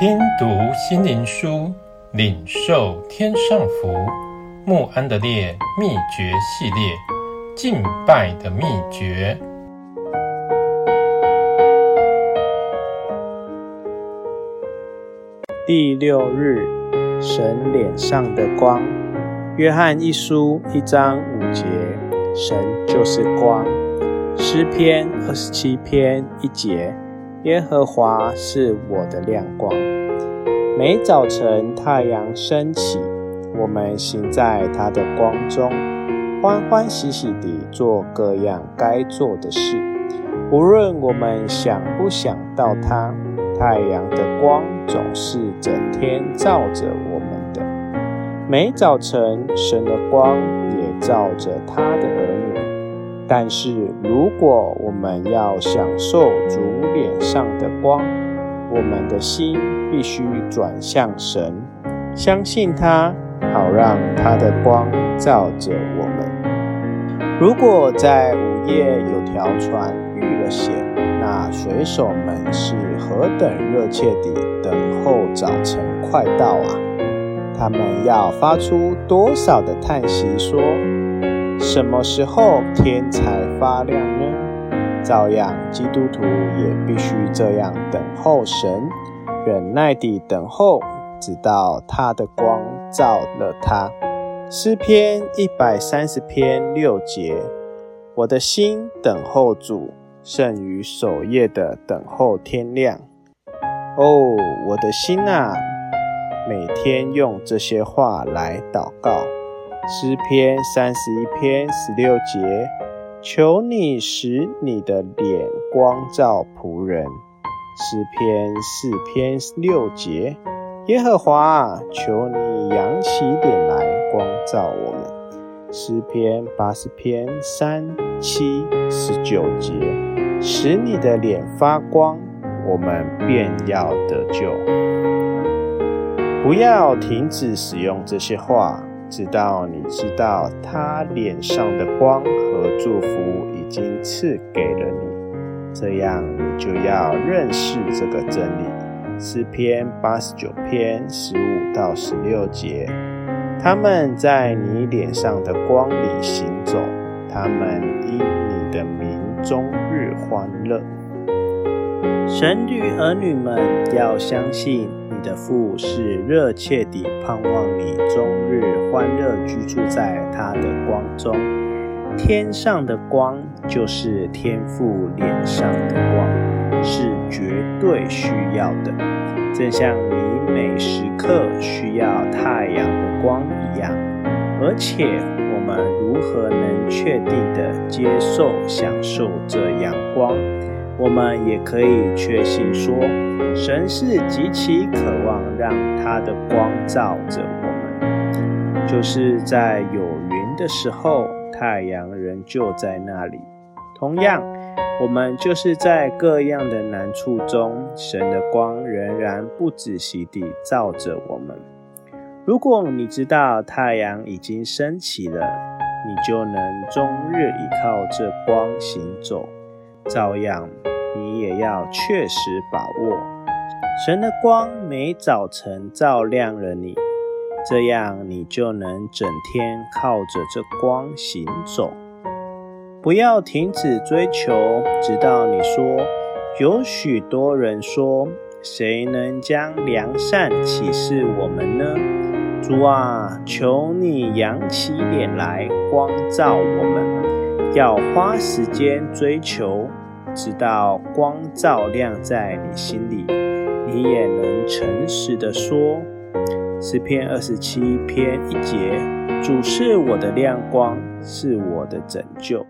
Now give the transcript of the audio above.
听读心灵书，领受天上福。穆安德烈秘诀系列，敬拜的秘诀。第六日，神脸上的光。约翰一书一章五节，神就是光。诗篇二十七篇一节，耶和华是我的亮光。每早晨太阳升起，我们行在他的光中，欢欢喜喜地做各样该做的事。无论我们想不想到他，太阳的光总是整天照着我们的。每早晨，神的光也照着他的。但是，如果我们要享受主脸上的光，我们的心必须转向神，相信他，好让他的光照着我们。如果在午夜有条船遇了险，那水手们是何等热切地等候早晨快到啊！他们要发出多少的叹息，说：“什么时候天才发亮呢？”照样，基督徒也必须这样等候神，忍耐地等候，直到他的光照了他。诗篇一百三十篇六节：“我的心等候主，胜于守夜的等候天亮。”哦，我的心啊！每天用这些话来祷告。诗篇三十一篇十六节，求你使你的脸光照仆人。诗篇四篇六节，耶和华，求你扬起脸来光照我们。诗篇八十篇三七十九节，使你的脸发光，我们便要得救。不要停止使用这些话，直到你知道他脸上的光和祝福已经赐给了你。这样，你就要认识这个真理。诗篇八十九篇十五到十六节，他们在你脸上的光里行走，他们因你的名终日欢乐。神与儿女们要相信。你的父是热切地盼望你终日欢乐居住在他的光中。天上的光就是天父脸上的光，是绝对需要的，正像你每时刻需要太阳的光一样。而且，我们如何能确定地接受、享受这阳光？我们也可以确信说，神是极其渴望让他的光照着我们，就是在有云的时候，太阳仍旧在那里。同样，我们就是在各样的难处中，神的光仍然不止息地照着我们。如果你知道太阳已经升起了，你就能终日依靠这光行走。照样，你也要确实把握神的光，每早晨照亮了你，这样你就能整天靠着这光行走。不要停止追求，直到你说：“有许多人说，谁能将良善启示我们呢？”主啊，求你扬起脸来，光照我们，要花时间追求。直到光照亮在你心里，你也能诚实地说：诗篇二十七篇一节，主是我的亮光，是我的拯救。